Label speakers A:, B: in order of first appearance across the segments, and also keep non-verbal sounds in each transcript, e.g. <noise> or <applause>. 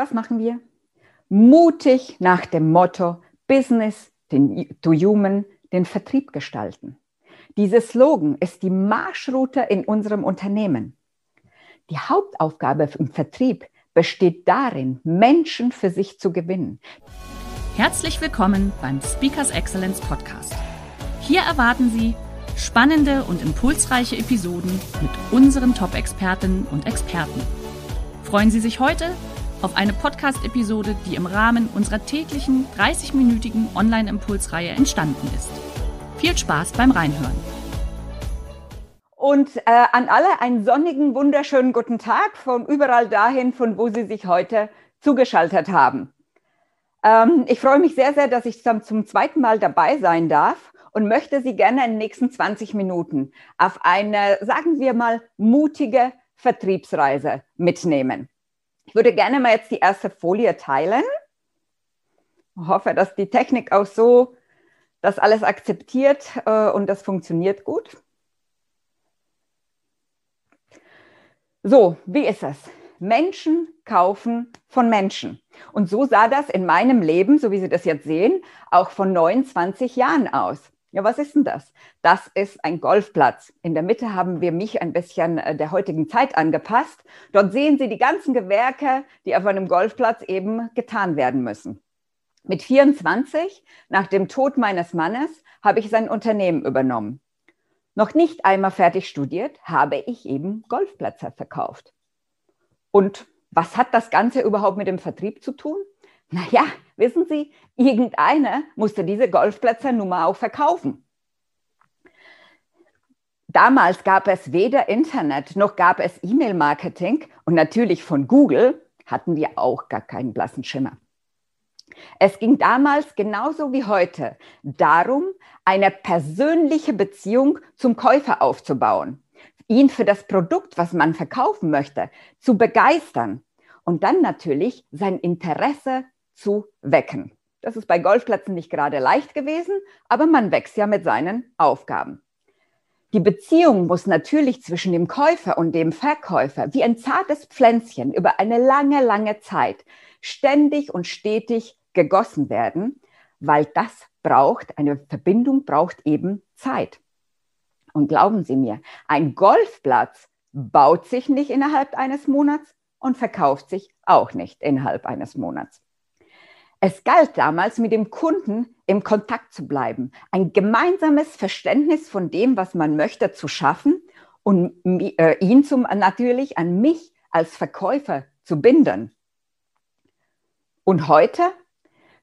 A: Was machen wir? Mutig nach dem Motto Business to Human den Vertrieb gestalten. Dieser Slogan ist die Marschroute in unserem Unternehmen. Die Hauptaufgabe im Vertrieb besteht darin, Menschen für sich zu gewinnen.
B: Herzlich willkommen beim Speakers Excellence Podcast. Hier erwarten Sie spannende und impulsreiche Episoden mit unseren Top-Expertinnen und Experten. Freuen Sie sich heute auf eine Podcast-Episode, die im Rahmen unserer täglichen 30-minütigen Online-Impulsreihe entstanden ist. Viel Spaß beim Reinhören.
A: Und äh, an alle einen sonnigen, wunderschönen guten Tag von überall dahin, von wo Sie sich heute zugeschaltet haben. Ähm, ich freue mich sehr, sehr, dass ich zum, zum zweiten Mal dabei sein darf und möchte Sie gerne in den nächsten 20 Minuten auf eine, sagen wir mal, mutige Vertriebsreise mitnehmen. Ich würde gerne mal jetzt die erste Folie teilen. Ich hoffe, dass die Technik auch so das alles akzeptiert äh, und das funktioniert gut. So, wie ist es? Menschen kaufen von Menschen. Und so sah das in meinem Leben, so wie Sie das jetzt sehen, auch von 29 Jahren aus. Ja, was ist denn das? Das ist ein Golfplatz. In der Mitte haben wir mich ein bisschen äh, der heutigen Zeit angepasst. Dort sehen Sie die ganzen Gewerke, die auf einem Golfplatz eben getan werden müssen. Mit 24, nach dem Tod meines Mannes, habe ich sein Unternehmen übernommen. Noch nicht einmal fertig studiert, habe ich eben Golfplätze verkauft. Und was hat das Ganze überhaupt mit dem Vertrieb zu tun? Naja, wissen Sie, irgendeiner musste diese Golfplätze nun mal auch verkaufen. Damals gab es weder Internet noch gab es E-Mail-Marketing und natürlich von Google hatten wir auch gar keinen blassen Schimmer. Es ging damals genauso wie heute darum, eine persönliche Beziehung zum Käufer aufzubauen, ihn für das Produkt, was man verkaufen möchte, zu begeistern und dann natürlich sein Interesse zu wecken. Das ist bei Golfplätzen nicht gerade leicht gewesen, aber man wächst ja mit seinen Aufgaben. Die Beziehung muss natürlich zwischen dem Käufer und dem Verkäufer wie ein zartes Pflänzchen über eine lange, lange Zeit ständig und stetig gegossen werden, weil das braucht, eine Verbindung braucht eben Zeit. Und glauben Sie mir, ein Golfplatz baut sich nicht innerhalb eines Monats und verkauft sich auch nicht innerhalb eines Monats. Es galt damals, mit dem Kunden im Kontakt zu bleiben, ein gemeinsames Verständnis von dem, was man möchte, zu schaffen und äh, ihn zum, natürlich an mich als Verkäufer zu binden. Und heute?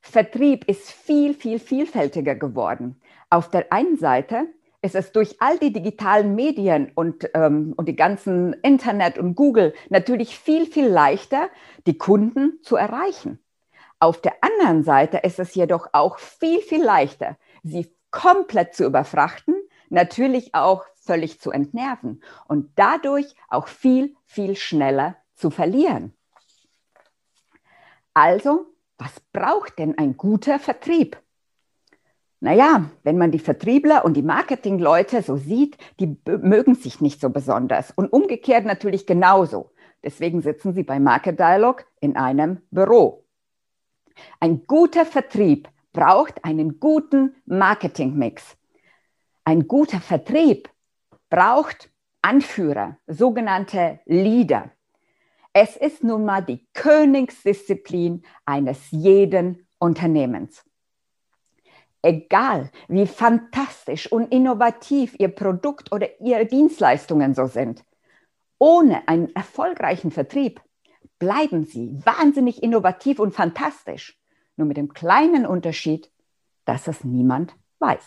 A: Vertrieb ist viel, viel vielfältiger geworden. Auf der einen Seite ist es durch all die digitalen Medien und, ähm, und die ganzen Internet und Google natürlich viel, viel leichter, die Kunden zu erreichen. Auf der anderen Seite ist es jedoch auch viel, viel leichter, sie komplett zu überfrachten, natürlich auch völlig zu entnerven und dadurch auch viel, viel schneller zu verlieren. Also, was braucht denn ein guter Vertrieb? Naja, wenn man die Vertriebler und die Marketingleute so sieht, die mögen sich nicht so besonders und umgekehrt natürlich genauso. Deswegen sitzen sie bei Market Dialog in einem Büro. Ein guter Vertrieb braucht einen guten Marketingmix. Ein guter Vertrieb braucht Anführer, sogenannte Leader. Es ist nun mal die Königsdisziplin eines jeden Unternehmens. Egal, wie fantastisch und innovativ Ihr Produkt oder Ihre Dienstleistungen so sind, ohne einen erfolgreichen Vertrieb bleiben sie wahnsinnig innovativ und fantastisch. Nur mit dem kleinen Unterschied, dass es niemand weiß.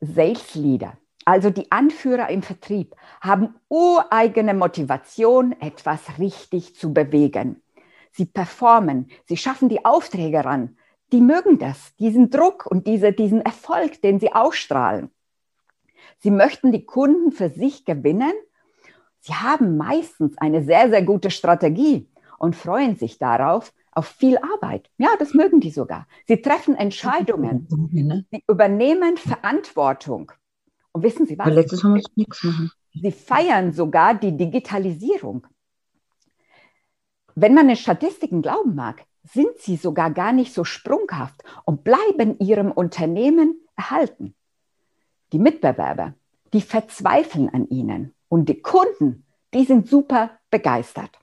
A: Sales Leader also die Anführer im Vertrieb, haben ureigene Motivation, etwas richtig zu bewegen. Sie performen, sie schaffen die Aufträge ran. Die mögen das, diesen Druck und diese, diesen Erfolg, den sie ausstrahlen. Sie möchten die Kunden für sich gewinnen. Sie haben meistens eine sehr, sehr gute Strategie und freuen sich darauf, auf viel Arbeit. Ja, das mögen die sogar. Sie treffen Entscheidungen. Sie übernehmen Verantwortung. Und wissen Sie was? Aber
C: letztes Mal nichts machen.
A: Sie feiern sogar die Digitalisierung. Wenn man den Statistiken glauben mag, sind sie sogar gar nicht so sprunghaft und bleiben ihrem Unternehmen erhalten. Die Mitbewerber, die verzweifeln an ihnen und die Kunden, die sind super begeistert.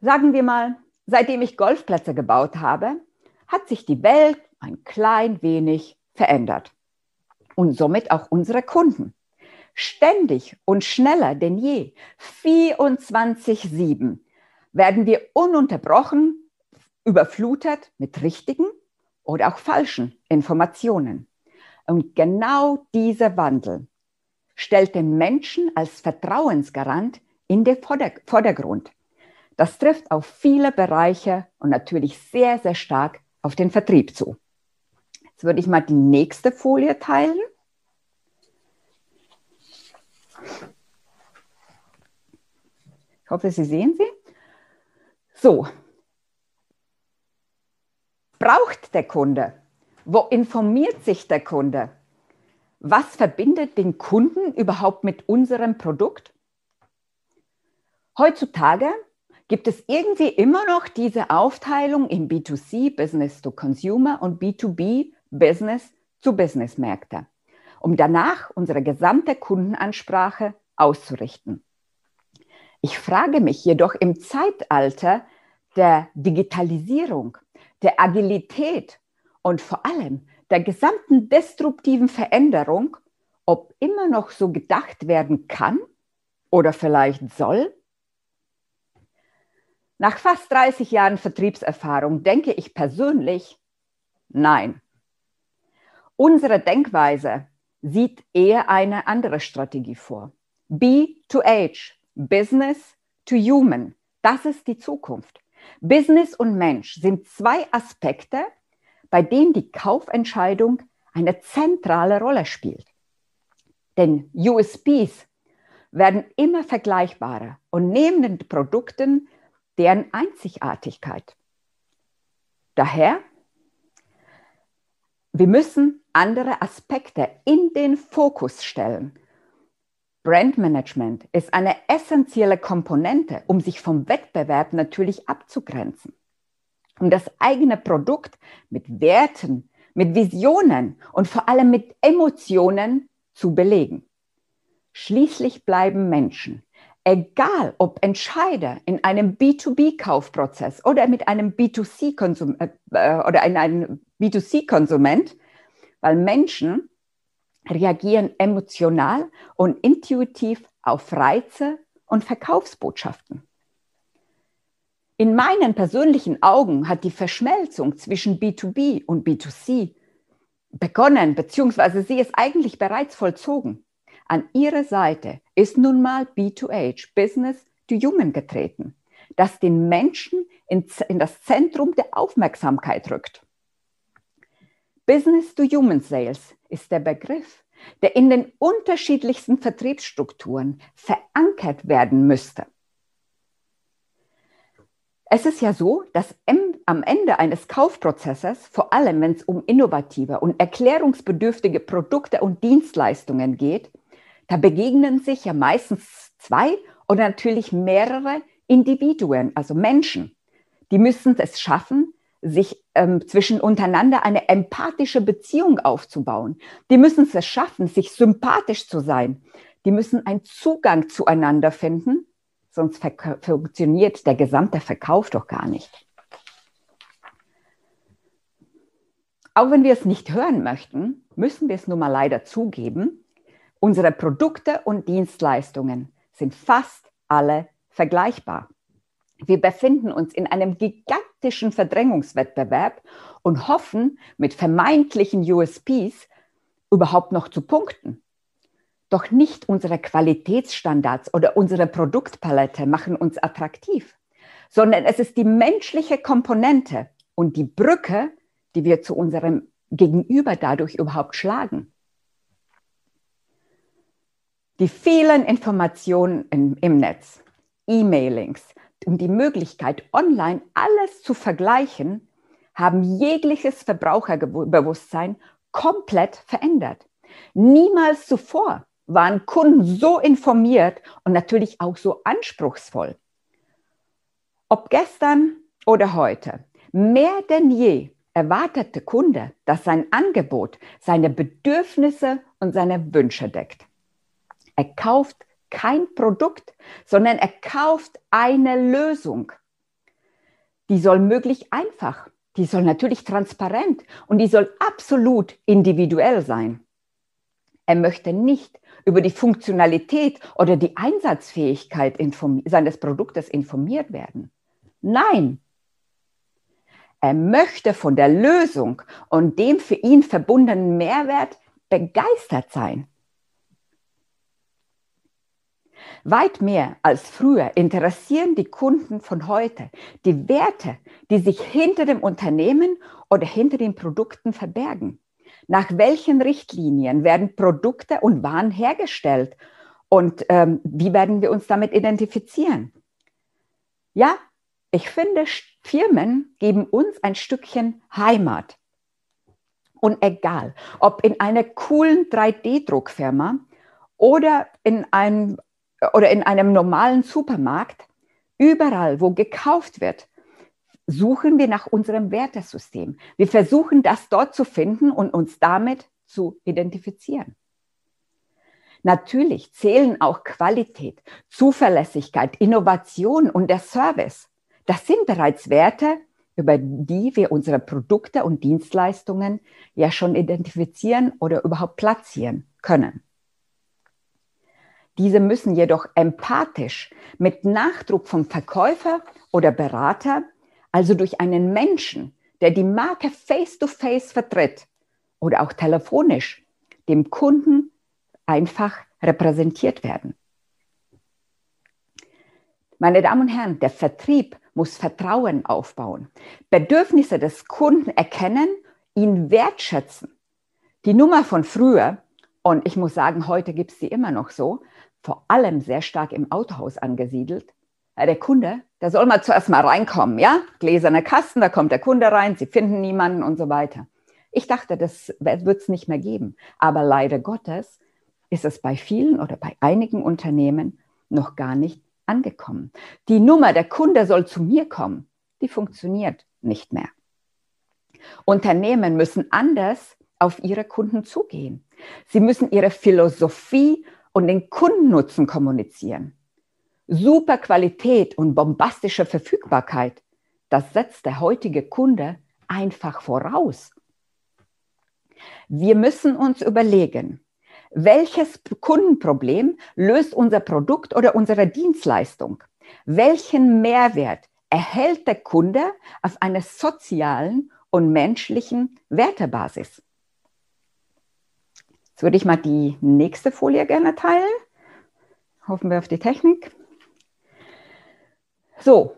A: Sagen wir mal, seitdem ich Golfplätze gebaut habe, hat sich die Welt ein klein wenig verändert und somit auch unsere Kunden. Ständig und schneller denn je, 24-7, werden wir ununterbrochen überflutet mit richtigen oder auch falschen Informationen. Und genau dieser Wandel stellt den Menschen als Vertrauensgarant in den Vordergrund. Das trifft auf viele Bereiche und natürlich sehr, sehr stark auf den Vertrieb zu. Jetzt würde ich mal die nächste Folie teilen. Ich hoffe, Sie sehen sie. So, braucht der Kunde? Wo informiert sich der Kunde? Was verbindet den Kunden überhaupt mit unserem Produkt? Heutzutage gibt es irgendwie immer noch diese Aufteilung in B2C, Business to Consumer und B2B, Business to Business Märkte, um danach unsere gesamte Kundenansprache auszurichten. Ich frage mich jedoch im Zeitalter der Digitalisierung, der Agilität und vor allem der gesamten destruktiven Veränderung, ob immer noch so gedacht werden kann oder vielleicht soll? Nach fast 30 Jahren Vertriebserfahrung denke ich persönlich, nein. Unsere Denkweise sieht eher eine andere Strategie vor. B to H, Business to Human, das ist die Zukunft. Business und Mensch sind zwei Aspekte, bei denen die Kaufentscheidung eine zentrale Rolle spielt. Denn USPs werden immer vergleichbarer und nehmen den Produkten deren Einzigartigkeit. Daher, wir müssen andere Aspekte in den Fokus stellen Brandmanagement ist eine essentielle Komponente, um sich vom Wettbewerb natürlich abzugrenzen. Um das eigene Produkt mit Werten, mit Visionen und vor allem mit Emotionen zu belegen. Schließlich bleiben Menschen, egal ob Entscheider in einem B2B-Kaufprozess oder mit einem B2C-Konsument äh, oder in einem B2C-Konsument, weil Menschen reagieren emotional und intuitiv auf Reize und Verkaufsbotschaften. In meinen persönlichen Augen hat die Verschmelzung zwischen B2B und B2C begonnen, beziehungsweise sie ist eigentlich bereits vollzogen. An ihrer Seite ist nun mal B2H, Business to Human getreten, das den Menschen in, in das Zentrum der Aufmerksamkeit rückt. Business to Human Sales ist der Begriff, der in den unterschiedlichsten Vertriebsstrukturen verankert werden müsste. Es ist ja so, dass am Ende eines Kaufprozesses, vor allem wenn es um innovative und erklärungsbedürftige Produkte und Dienstleistungen geht, da begegnen sich ja meistens zwei oder natürlich mehrere Individuen, also Menschen. Die müssen es schaffen, sich ähm, zwischen untereinander eine empathische Beziehung aufzubauen. Die müssen es schaffen, sich sympathisch zu sein. Die müssen einen Zugang zueinander finden, sonst funktioniert der gesamte Verkauf doch gar nicht. Auch wenn wir es nicht hören möchten, müssen wir es nun mal leider zugeben, unsere Produkte und Dienstleistungen sind fast alle vergleichbar. Wir befinden uns in einem gigantischen Verdrängungswettbewerb und hoffen, mit vermeintlichen USPs überhaupt noch zu punkten. Doch nicht unsere Qualitätsstandards oder unsere Produktpalette machen uns attraktiv, sondern es ist die menschliche Komponente und die Brücke, die wir zu unserem Gegenüber dadurch überhaupt schlagen. Die vielen Informationen im, im Netz, E-Mailings und die Möglichkeit, online alles zu vergleichen, haben jegliches Verbraucherbewusstsein komplett verändert. Niemals zuvor waren Kunden so informiert und natürlich auch so anspruchsvoll. Ob gestern oder heute, mehr denn je erwartet der Kunde, dass sein Angebot seine Bedürfnisse und seine Wünsche deckt. Er kauft kein Produkt, sondern er kauft eine Lösung. Die soll möglich einfach, die soll natürlich transparent und die soll absolut individuell sein. Er möchte nicht über die Funktionalität oder die Einsatzfähigkeit seines Produktes informiert werden. Nein, er möchte von der Lösung und dem für ihn verbundenen Mehrwert begeistert sein. Weit mehr als früher interessieren die Kunden von heute die Werte, die sich hinter dem Unternehmen oder hinter den Produkten verbergen. Nach welchen Richtlinien werden Produkte und Waren hergestellt und ähm, wie werden wir uns damit identifizieren? Ja, ich finde, Firmen geben uns ein Stückchen Heimat. Und egal, ob in einer coolen 3D-Druckfirma oder in einem oder in einem normalen Supermarkt, überall, wo gekauft wird, suchen wir nach unserem Wertesystem. Wir versuchen das dort zu finden und uns damit zu identifizieren. Natürlich zählen auch Qualität, Zuverlässigkeit, Innovation und der Service. Das sind bereits Werte, über die wir unsere Produkte und Dienstleistungen ja schon identifizieren oder überhaupt platzieren können. Diese müssen jedoch empathisch mit Nachdruck vom Verkäufer oder Berater, also durch einen Menschen, der die Marke face-to-face -face vertritt oder auch telefonisch, dem Kunden einfach repräsentiert werden. Meine Damen und Herren, der Vertrieb muss Vertrauen aufbauen, Bedürfnisse des Kunden erkennen, ihn wertschätzen. Die Nummer von früher, und ich muss sagen, heute gibt es sie immer noch so, vor allem sehr stark im Autohaus angesiedelt. Der Kunde, der soll mal zuerst mal reinkommen, ja? Gläserne Kasten, da kommt der Kunde rein, sie finden niemanden und so weiter. Ich dachte, das wird es nicht mehr geben. Aber leider Gottes ist es bei vielen oder bei einigen Unternehmen noch gar nicht angekommen. Die Nummer, der Kunde soll zu mir kommen, die funktioniert nicht mehr. Unternehmen müssen anders auf ihre Kunden zugehen. Sie müssen ihre Philosophie und den Kundennutzen kommunizieren. Super Qualität und bombastische Verfügbarkeit, das setzt der heutige Kunde einfach voraus. Wir müssen uns überlegen, welches Kundenproblem löst unser Produkt oder unsere Dienstleistung? Welchen Mehrwert erhält der Kunde auf einer sozialen und menschlichen Wertebasis? Jetzt würde ich mal die nächste Folie gerne teilen. Hoffen wir auf die Technik. So,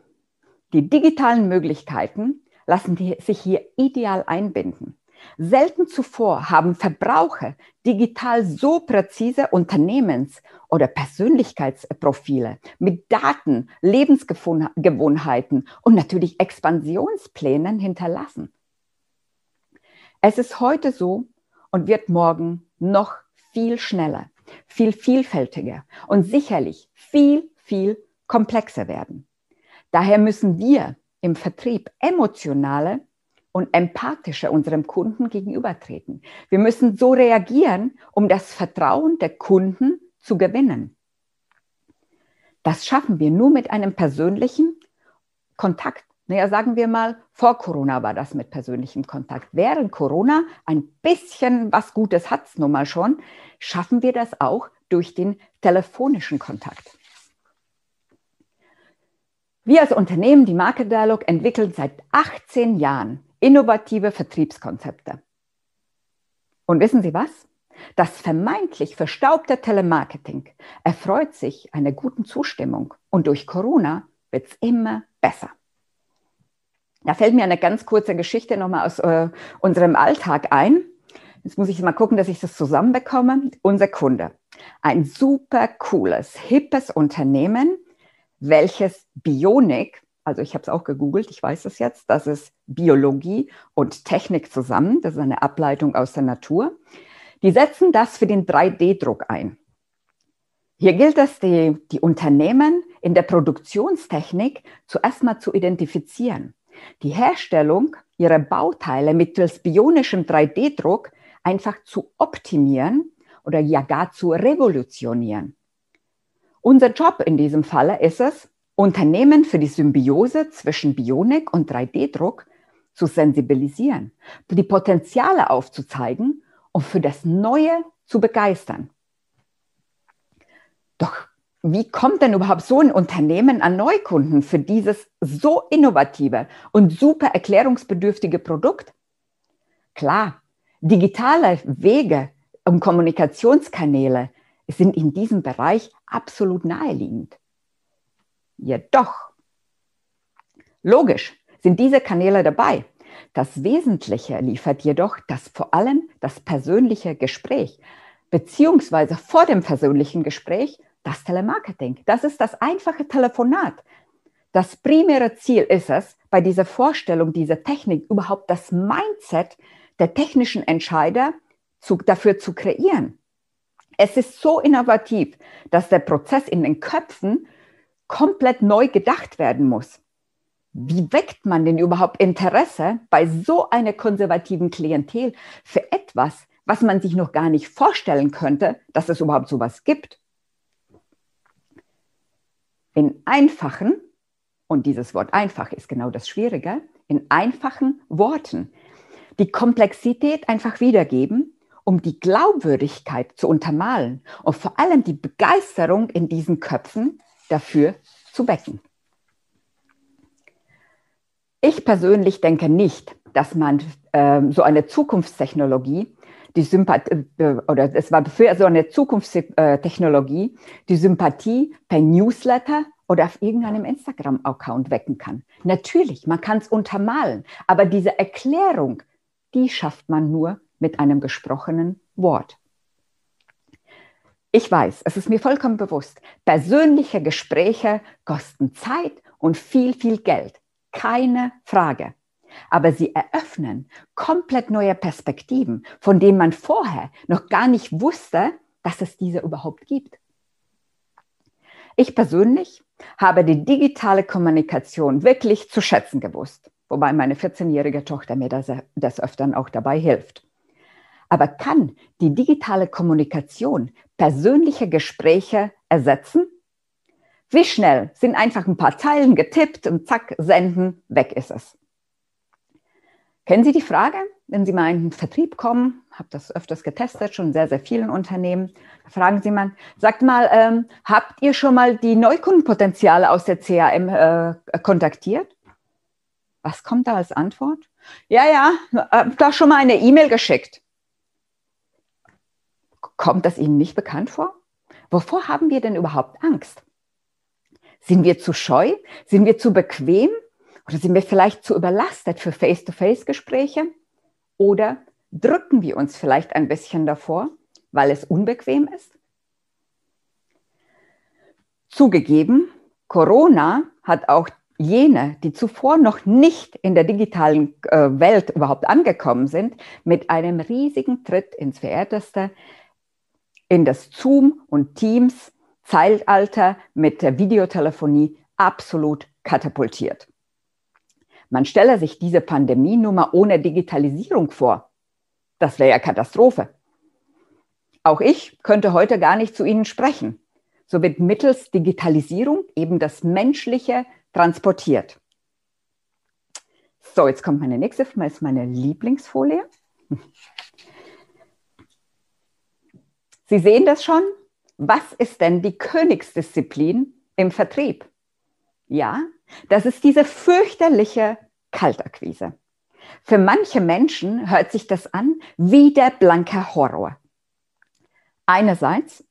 A: die digitalen Möglichkeiten lassen sich hier ideal einbinden. Selten zuvor haben Verbraucher digital so präzise Unternehmens- oder Persönlichkeitsprofile mit Daten, Lebensgewohnheiten und natürlich Expansionsplänen hinterlassen. Es ist heute so und wird morgen noch viel schneller, viel vielfältiger und sicherlich viel, viel komplexer werden. Daher müssen wir im Vertrieb emotionale und empathischer unserem Kunden gegenübertreten. Wir müssen so reagieren, um das Vertrauen der Kunden zu gewinnen. Das schaffen wir nur mit einem persönlichen Kontakt naja, sagen wir mal, vor Corona war das mit persönlichem Kontakt. Während Corona ein bisschen was Gutes hat es nun mal schon, schaffen wir das auch durch den telefonischen Kontakt. Wir als Unternehmen, die Market Dialog, entwickeln seit 18 Jahren innovative Vertriebskonzepte. Und wissen Sie was? Das vermeintlich verstaubte Telemarketing erfreut sich einer guten Zustimmung und durch Corona wird es immer besser. Da fällt mir eine ganz kurze Geschichte nochmal aus äh, unserem Alltag ein. Jetzt muss ich mal gucken, dass ich das zusammenbekomme. Unser Kunde, ein super cooles, hippes Unternehmen, welches Bionik, also ich habe es auch gegoogelt, ich weiß es jetzt, das ist Biologie und Technik zusammen, das ist eine Ableitung aus der Natur. Die setzen das für den 3D-Druck ein. Hier gilt es, die, die Unternehmen in der Produktionstechnik zuerst mal zu identifizieren. Die Herstellung ihrer Bauteile mittels bionischem 3D-Druck einfach zu optimieren oder ja gar zu revolutionieren. Unser Job in diesem Falle ist es, Unternehmen für die Symbiose zwischen Bionik und 3D-Druck zu sensibilisieren, die Potenziale aufzuzeigen und für das Neue zu begeistern. Doch wie kommt denn überhaupt so ein Unternehmen an Neukunden für dieses so innovative und super erklärungsbedürftige Produkt? Klar, digitale Wege und Kommunikationskanäle sind in diesem Bereich absolut naheliegend. Jedoch, logisch sind diese Kanäle dabei. Das Wesentliche liefert jedoch das vor allem das persönliche Gespräch, beziehungsweise vor dem persönlichen Gespräch das Telemarketing. Das ist das einfache Telefonat. Das primäre Ziel ist es, bei dieser Vorstellung dieser Technik überhaupt das Mindset der technischen Entscheider zu, dafür zu kreieren. Es ist so innovativ, dass der Prozess in den Köpfen komplett neu gedacht werden muss. Wie weckt man denn überhaupt Interesse bei so einer konservativen Klientel für etwas, was man sich noch gar nicht vorstellen könnte, dass es überhaupt sowas gibt? In einfachen, und dieses Wort einfach ist genau das Schwierige, in einfachen Worten die Komplexität einfach wiedergeben, um die Glaubwürdigkeit zu untermalen und vor allem die Begeisterung in diesen Köpfen dafür zu wecken. Ich persönlich denke nicht, dass man äh, so eine Zukunftstechnologie, die Sympathie, äh, oder es war für so eine Zukunftstechnologie, die Sympathie per Newsletter oder auf irgendeinem Instagram-Account wecken kann. Natürlich, man kann es untermalen, aber diese Erklärung, die schafft man nur mit einem gesprochenen Wort. Ich weiß, es ist mir vollkommen bewusst, persönliche Gespräche kosten Zeit und viel, viel Geld. Keine Frage. Aber sie eröffnen komplett neue Perspektiven, von denen man vorher noch gar nicht wusste, dass es diese überhaupt gibt. Ich persönlich habe die digitale Kommunikation wirklich zu schätzen gewusst, wobei meine 14-jährige Tochter mir das, des Öfteren auch dabei hilft. Aber kann die digitale Kommunikation persönliche Gespräche ersetzen? Wie schnell sind einfach ein paar Zeilen getippt und zack, senden, weg ist es. Kennen Sie die Frage, wenn Sie mal in den Vertrieb kommen, habe das öfters getestet, schon sehr, sehr vielen Unternehmen, fragen Sie mal, sagt mal, ähm, habt ihr schon mal die Neukundenpotenziale aus der CAM äh, kontaktiert? Was kommt da als Antwort? Ja, ja, äh, da schon mal eine E-Mail geschickt. Kommt das Ihnen nicht bekannt vor? Wovor haben wir denn überhaupt Angst? Sind wir zu scheu? Sind wir zu bequem? Oder sind wir vielleicht zu überlastet für Face-to-Face-Gespräche? Oder drücken wir uns vielleicht ein bisschen davor, weil es unbequem ist? Zugegeben, Corona hat auch jene, die zuvor noch nicht in der digitalen äh, Welt überhaupt angekommen sind, mit einem riesigen Tritt ins Verehrteste in das Zoom und Teams Zeitalter mit der Videotelefonie absolut katapultiert. Man stelle sich diese Pandemienummer ohne Digitalisierung vor. Das wäre ja Katastrophe. Auch ich könnte heute gar nicht zu Ihnen sprechen. So wird mittels Digitalisierung eben das Menschliche transportiert. So, jetzt kommt meine nächste, das ist meine Lieblingsfolie. Sie sehen das schon? Was ist denn die Königsdisziplin im Vertrieb? Ja, das ist diese fürchterliche Kaltakquise. Für manche Menschen hört sich das an wie der blanke Horror. Einerseits,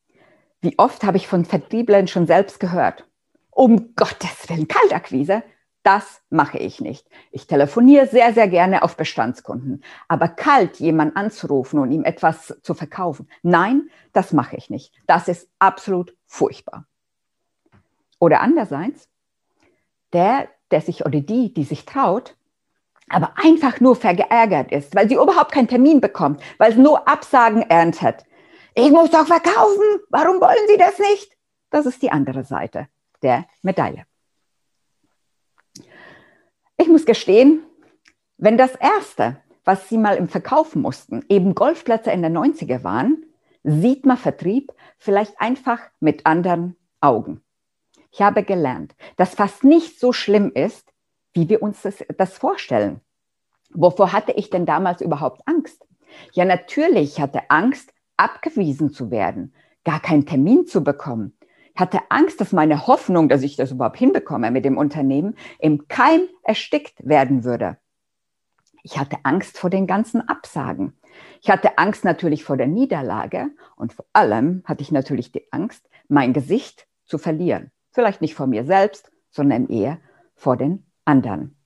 A: wie oft habe ich von Vertrieblern schon selbst gehört, um Gottes Willen, Kaltakquise, das mache ich nicht. Ich telefoniere sehr, sehr gerne auf Bestandskunden. Aber kalt jemanden anzurufen und ihm etwas zu verkaufen, nein, das mache ich nicht. Das ist absolut furchtbar. Oder andererseits, der, der sich oder die, die sich traut, aber einfach nur verärgert ist, weil sie überhaupt keinen Termin bekommt, weil sie nur Absagen erntet. Ich muss doch verkaufen, warum wollen Sie das nicht? Das ist die andere Seite der Medaille. Ich muss gestehen, wenn das Erste, was Sie mal im Verkaufen mussten, eben Golfplätze in der 90er waren, sieht man Vertrieb vielleicht einfach mit anderen Augen. Ich habe gelernt, dass fast nicht so schlimm ist, wie wir uns das, das vorstellen. Wovor hatte ich denn damals überhaupt Angst? Ja, natürlich hatte Angst, abgewiesen zu werden, gar keinen Termin zu bekommen, hatte Angst, dass meine Hoffnung, dass ich das überhaupt hinbekomme mit dem Unternehmen, im Keim erstickt werden würde. Ich hatte Angst vor den ganzen Absagen. Ich hatte Angst natürlich vor der Niederlage und vor allem hatte ich natürlich die Angst, mein Gesicht zu verlieren. Vielleicht nicht vor mir selbst, sondern eher vor den anderen.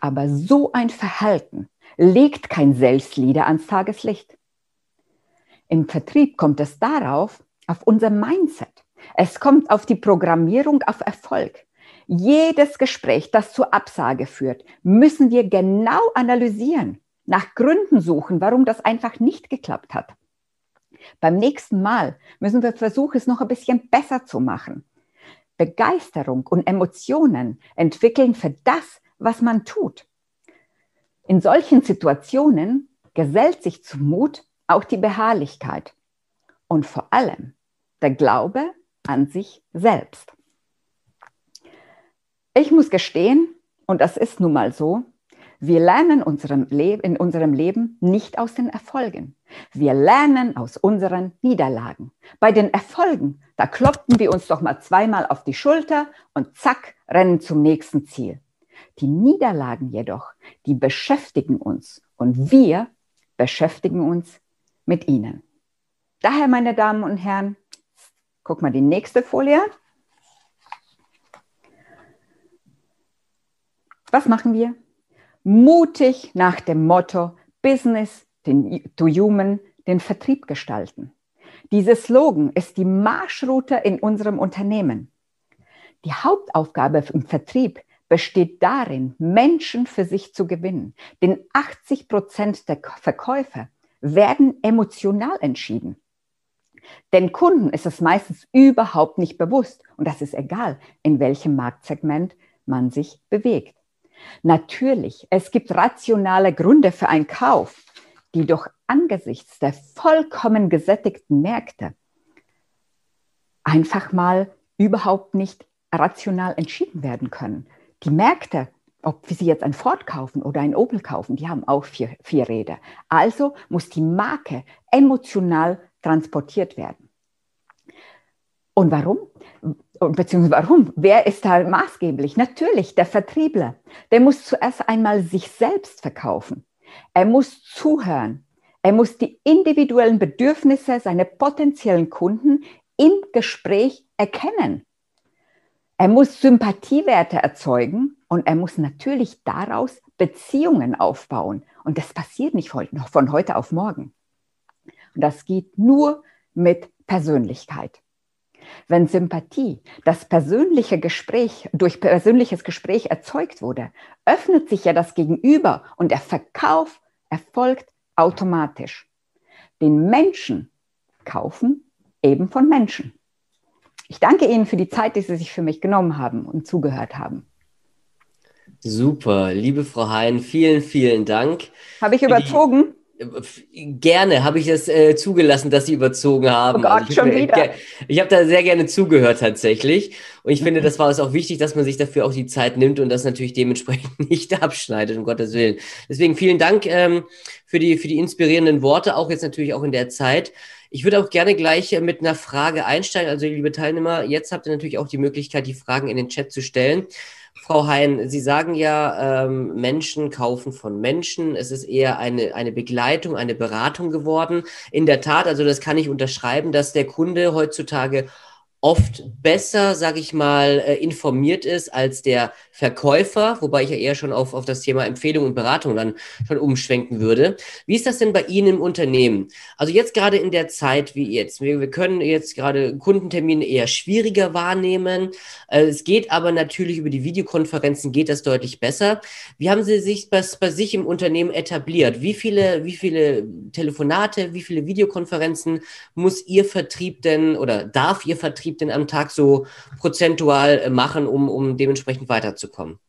A: Aber so ein Verhalten legt kein Selbstlieder ans Tageslicht. Im Vertrieb kommt es darauf, auf unser Mindset. Es kommt auf die Programmierung auf Erfolg. Jedes Gespräch, das zur Absage führt, müssen wir genau analysieren, nach Gründen suchen, warum das einfach nicht geklappt hat. Beim nächsten Mal müssen wir versuchen, es noch ein bisschen besser zu machen. Begeisterung und Emotionen entwickeln für das, was man tut. In solchen Situationen gesellt sich zum Mut auch die Beharrlichkeit und vor allem der Glaube an sich selbst. Ich muss gestehen, und das ist nun mal so, wir lernen unserem in unserem Leben nicht aus den Erfolgen. Wir lernen aus unseren Niederlagen. Bei den Erfolgen, da klopften wir uns doch mal zweimal auf die Schulter und zack, rennen zum nächsten Ziel. Die Niederlagen jedoch, die beschäftigen uns und wir beschäftigen uns mit ihnen. Daher, meine Damen und Herren, Guck mal die nächste Folie. Was machen wir? Mutig nach dem Motto Business to Human den Vertrieb gestalten. Dieser Slogan ist die Marschroute in unserem Unternehmen. Die Hauptaufgabe im Vertrieb besteht darin, Menschen für sich zu gewinnen. Denn 80 Prozent der Verkäufer werden emotional entschieden. Den Kunden ist es meistens überhaupt nicht bewusst und das ist egal, in welchem Marktsegment man sich bewegt. Natürlich, es gibt rationale Gründe für einen Kauf, die doch angesichts der vollkommen gesättigten Märkte einfach mal überhaupt nicht rational entschieden werden können. Die Märkte, ob sie jetzt ein Ford kaufen oder ein Opel kaufen, die haben auch vier, vier Räder. Also muss die Marke emotional transportiert werden. Und warum? Beziehungsweise warum? Wer ist da maßgeblich? Natürlich der Vertriebler. Der muss zuerst einmal sich selbst verkaufen. Er muss zuhören. Er muss die individuellen Bedürfnisse seiner potenziellen Kunden im Gespräch erkennen. Er muss Sympathiewerte erzeugen und er muss natürlich daraus Beziehungen aufbauen. Und das passiert nicht von heute auf morgen. Das geht nur mit Persönlichkeit. Wenn Sympathie, das persönliche Gespräch, durch persönliches Gespräch erzeugt wurde, öffnet sich ja das Gegenüber und der Verkauf erfolgt automatisch. Den Menschen kaufen eben von Menschen. Ich danke Ihnen für die Zeit, die Sie sich für mich genommen haben und zugehört haben.
C: Super, liebe Frau Hein, vielen, vielen Dank.
A: Habe ich überzogen?
C: Gerne habe ich es äh, zugelassen, dass Sie überzogen haben.
A: Oh Gott, also
C: ich,
A: schon wieder.
C: Ich habe da sehr gerne zugehört tatsächlich. Und ich finde, das war es auch wichtig, dass man sich dafür auch die Zeit nimmt und das natürlich dementsprechend <laughs> nicht abschneidet, um Gottes Willen. Deswegen vielen Dank ähm, für, die, für die inspirierenden Worte, auch jetzt natürlich auch in der Zeit. Ich würde auch gerne gleich äh, mit einer Frage einsteigen. Also, liebe Teilnehmer, jetzt habt ihr natürlich auch die Möglichkeit, die Fragen in den Chat zu stellen. Frau Hein, Sie sagen ja, ähm, Menschen kaufen von Menschen. Es ist eher eine, eine Begleitung, eine Beratung geworden. In der Tat, also das kann ich unterschreiben, dass der Kunde heutzutage oft besser, sag ich mal, äh, informiert ist als der Verkäufer, wobei ich ja eher schon auf, auf das Thema Empfehlung und Beratung dann schon umschwenken würde. Wie ist das denn bei Ihnen im Unternehmen? Also jetzt gerade in der Zeit wie jetzt, wir, wir können jetzt gerade Kundentermine eher schwieriger wahrnehmen. Äh, es geht aber natürlich über die Videokonferenzen geht das deutlich besser. Wie haben Sie sich bei, bei sich im Unternehmen etabliert? Wie viele, wie viele Telefonate, wie viele Videokonferenzen muss Ihr Vertrieb denn oder darf Ihr Vertrieb denn am Tag so prozentual äh, machen, um, um dementsprechend weiterzukommen? kommen?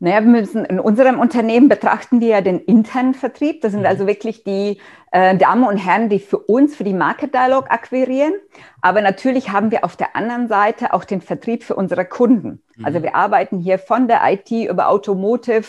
A: Naja, wir müssen in unserem Unternehmen betrachten wir ja den internen Vertrieb. Das sind mhm. also wirklich die äh, Damen und Herren, die für uns, für die Market Dialog akquirieren. Aber natürlich haben wir auf der anderen Seite auch den Vertrieb für unsere Kunden. Mhm. Also wir arbeiten hier von der IT über Automotive,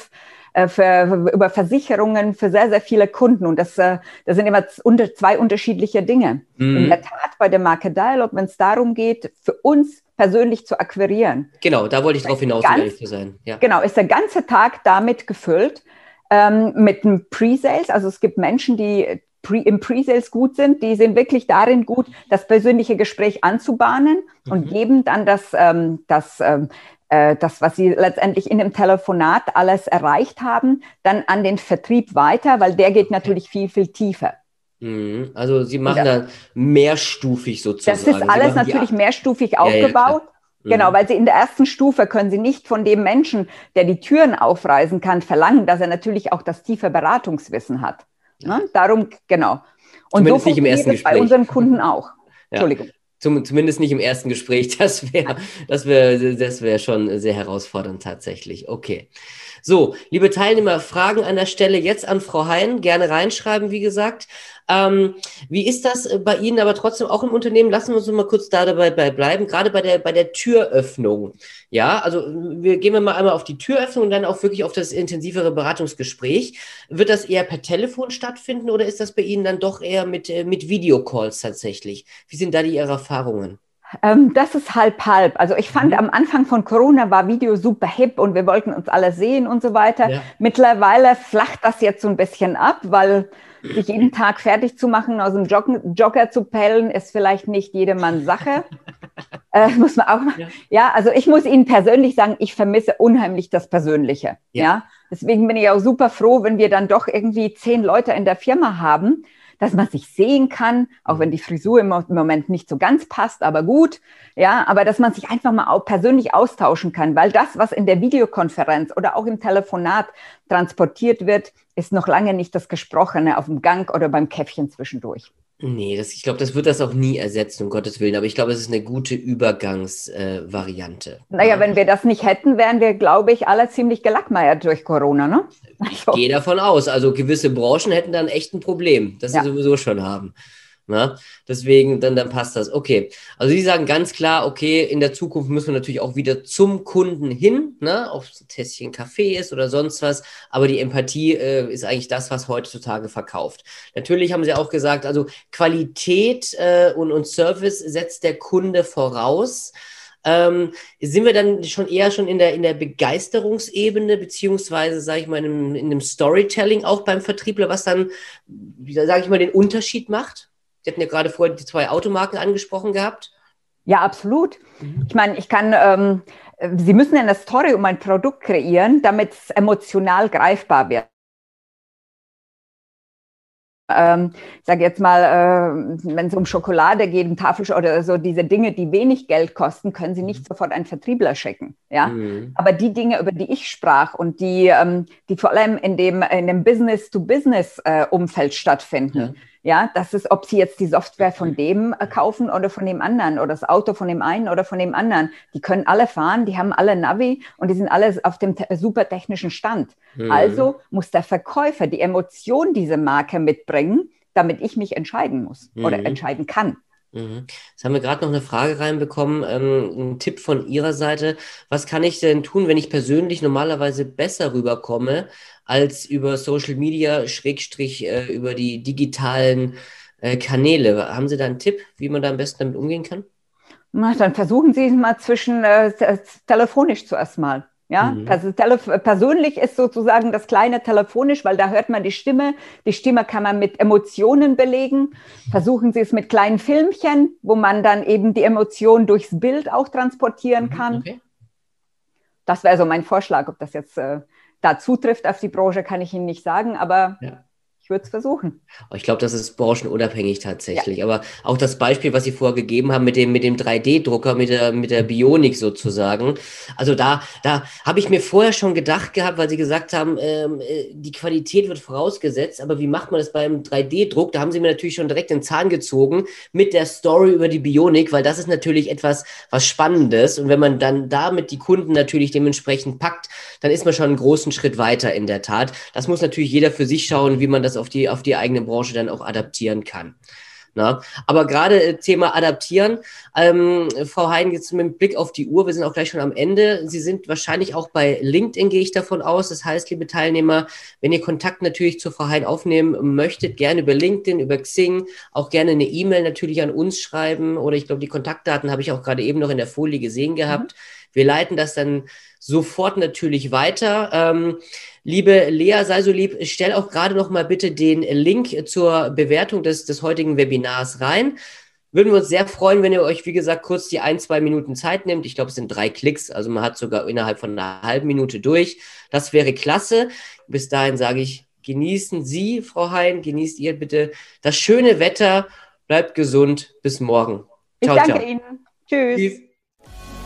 A: äh, für, über Versicherungen für sehr, sehr viele Kunden. Und das, äh, das sind immer unter, zwei unterschiedliche Dinge. Mhm. In der Tat, bei der Market Dialog, wenn es darum geht, für uns persönlich zu akquirieren.
C: Genau, da wollte ich drauf hinaus, ganz, ehrlich zu sein.
A: Ja. Genau, ist der ganze Tag damit gefüllt ähm, mit einem Pre-Sales. Also es gibt Menschen, die pre, im Pre-Sales gut sind, die sind wirklich darin gut, das persönliche Gespräch anzubahnen mhm. und geben dann das, ähm, das ähm, äh, das, was Sie letztendlich in dem Telefonat alles erreicht haben, dann an den Vertrieb weiter, weil der geht natürlich viel, viel tiefer.
C: Mhm. Also Sie machen ja. dann mehrstufig sozusagen.
A: Das ist alles natürlich mehrstufig aufgebaut. Ja, genau, mhm. weil Sie in der ersten Stufe können Sie nicht von dem Menschen, der die Türen aufreißen kann, verlangen, dass er natürlich auch das tiefe Beratungswissen hat. Ne? Darum, genau.
C: Und Zumindest so nicht im ersten Gespräch.
A: bei unseren Kunden <laughs> auch.
C: Entschuldigung. Zum, zumindest nicht im ersten Gespräch. <laughs> Das wäre das wär, das wär schon sehr herausfordernd tatsächlich. Okay. So, liebe Teilnehmer, Fragen an der Stelle jetzt an Frau Hein. Gerne reinschreiben, wie gesagt. Ähm, wie ist das äh, bei Ihnen aber trotzdem auch im Unternehmen? Lassen wir uns mal kurz da dabei bleiben, gerade bei der, bei der Türöffnung. Ja, also wir gehen wir mal einmal auf die Türöffnung und dann auch wirklich auf das intensivere Beratungsgespräch. Wird das eher per Telefon stattfinden oder ist das bei Ihnen dann doch eher mit, äh, mit Videocalls tatsächlich? Wie sind da die Ihre Erfahrungen?
A: Ähm, das ist halb halb. Also ich fand mhm. am Anfang von Corona war Video super hip und wir wollten uns alle sehen und so weiter. Ja. Mittlerweile flacht das jetzt so ein bisschen ab, weil sich jeden Tag fertig zu machen, aus dem Joggen, Jogger zu pellen, ist vielleicht nicht jedermanns Sache. <laughs> äh, muss man auch ja. ja. also ich muss Ihnen persönlich sagen, ich vermisse unheimlich das Persönliche. Ja. ja. Deswegen bin ich auch super froh, wenn wir dann doch irgendwie zehn Leute in der Firma haben, dass man sich sehen kann, auch mhm. wenn die Frisur im Moment nicht so ganz passt, aber gut, ja, aber dass man sich einfach mal auch persönlich austauschen kann, weil das, was in der Videokonferenz oder auch im Telefonat transportiert wird, ist noch lange nicht das Gesprochene auf dem Gang oder beim Käffchen zwischendurch.
C: Nee, das, ich glaube, das wird das auch nie ersetzen, um Gottes Willen. Aber ich glaube, es ist eine gute Übergangsvariante. Äh,
A: naja, ja. wenn wir das nicht hätten, wären wir, glaube ich, alle ziemlich gelackmeiert durch Corona, ne?
C: Ich also. gehe davon aus. Also gewisse Branchen hätten dann echt ein Problem, das ja. sie sowieso schon haben. Na? Ne? Deswegen, dann, dann passt das. Okay. Also Sie sagen ganz klar, okay, in der Zukunft müssen wir natürlich auch wieder zum Kunden hin, ne? ob es ein Tässchen Kaffee ist oder sonst was. Aber die Empathie äh, ist eigentlich das, was heutzutage verkauft. Natürlich haben Sie auch gesagt, also Qualität äh, und, und Service setzt der Kunde voraus. Ähm, sind wir dann schon eher schon in der, in der Begeisterungsebene, beziehungsweise, sage ich mal, in in einem Storytelling auch beim Vertriebler, was dann, sage ich mal, den Unterschied macht? Sie hatten ja gerade vorhin die zwei Automarken angesprochen gehabt.
A: Ja, absolut. Mhm. Ich meine, ich kann, ähm, Sie müssen eine Story um ein Produkt kreieren, damit es emotional greifbar wird. Ähm, ich sage jetzt mal, äh, wenn es um Schokolade geht, um Tafel oder so diese Dinge, die wenig Geld kosten, können Sie nicht mhm. sofort einen Vertriebler schicken. Ja? Mhm. Aber die Dinge, über die ich sprach und die, ähm, die vor allem in dem, in dem Business-to-Business-Umfeld äh, stattfinden, ja. Ja, das ist, ob Sie jetzt die Software von dem äh, kaufen oder von dem anderen oder das Auto von dem einen oder von dem anderen. Die können alle fahren, die haben alle Navi und die sind alle auf dem super technischen Stand. Mhm. Also muss der Verkäufer die Emotion dieser Marke mitbringen, damit ich mich entscheiden muss mhm. oder entscheiden kann.
C: Mhm. Jetzt haben wir gerade noch eine Frage reinbekommen, ähm, ein Tipp von Ihrer Seite. Was kann ich denn tun, wenn ich persönlich normalerweise besser rüberkomme als über Social Media, Schrägstrich, äh, über die digitalen äh, Kanäle? Haben Sie da einen Tipp, wie man da am besten damit umgehen kann?
A: Na, dann versuchen Sie es mal zwischen äh, telefonisch zuerst mal. Ja, mhm. persönlich ist sozusagen das kleine telefonisch, weil da hört man die Stimme. Die Stimme kann man mit Emotionen belegen. Versuchen Sie es mit kleinen Filmchen, wo man dann eben die Emotion durchs Bild auch transportieren mhm, kann. Okay. Das wäre so mein Vorschlag. Ob das jetzt äh, da zutrifft auf die Branche, kann ich Ihnen nicht sagen, aber ja ich würde es versuchen.
C: Ich glaube, das ist branchenunabhängig tatsächlich. Ja. Aber auch das Beispiel, was Sie vorher gegeben haben mit dem, mit dem 3D-Drucker, mit der, mit der Bionik sozusagen. Also da, da habe ich mir vorher schon gedacht gehabt, weil Sie gesagt haben, ähm, äh, die Qualität wird vorausgesetzt. Aber wie macht man das beim 3D-Druck? Da haben Sie mir natürlich schon direkt den Zahn gezogen mit der Story über die Bionik, weil das ist natürlich etwas, was Spannendes. Und wenn man dann damit die Kunden natürlich dementsprechend packt, dann ist man schon einen großen Schritt weiter in der Tat. Das muss natürlich jeder für sich schauen, wie man das auf die, auf die eigene Branche dann auch adaptieren kann. Na? Aber gerade äh, Thema Adaptieren, ähm, Frau Hein, jetzt mit Blick auf die Uhr, wir sind auch gleich schon am Ende. Sie sind wahrscheinlich auch bei LinkedIn, gehe ich davon aus. Das heißt, liebe Teilnehmer, wenn ihr Kontakt natürlich zu Frau Hein aufnehmen möchtet, gerne über LinkedIn, über Xing, auch gerne eine E-Mail natürlich an uns schreiben. Oder ich glaube, die Kontaktdaten habe ich auch gerade eben noch in der Folie gesehen gehabt. Mhm. Wir leiten das dann sofort natürlich weiter. Ähm, liebe Lea, sei so lieb, stell auch gerade noch mal bitte den Link zur Bewertung des, des heutigen Webinars rein. Würden wir uns sehr freuen, wenn ihr euch, wie gesagt, kurz die ein, zwei Minuten Zeit nehmt. Ich glaube, es sind drei Klicks, also man hat sogar innerhalb von einer halben Minute durch. Das wäre klasse. Bis dahin sage ich, genießen Sie, Frau Hein, genießt ihr bitte das schöne Wetter. Bleibt gesund. Bis morgen.
A: Ciao, ich danke ciao. Ihnen. Tschüss.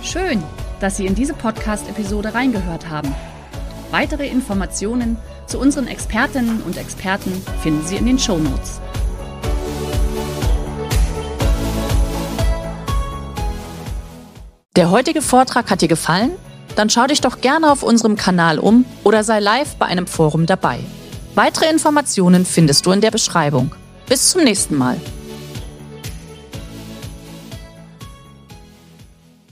B: Schön dass Sie in diese Podcast-Episode reingehört haben. Weitere Informationen zu unseren Expertinnen und Experten finden Sie in den Show Notes. Der heutige Vortrag hat dir gefallen? Dann schau dich doch gerne auf unserem Kanal um oder sei live bei einem Forum dabei. Weitere Informationen findest du in der Beschreibung. Bis zum nächsten Mal.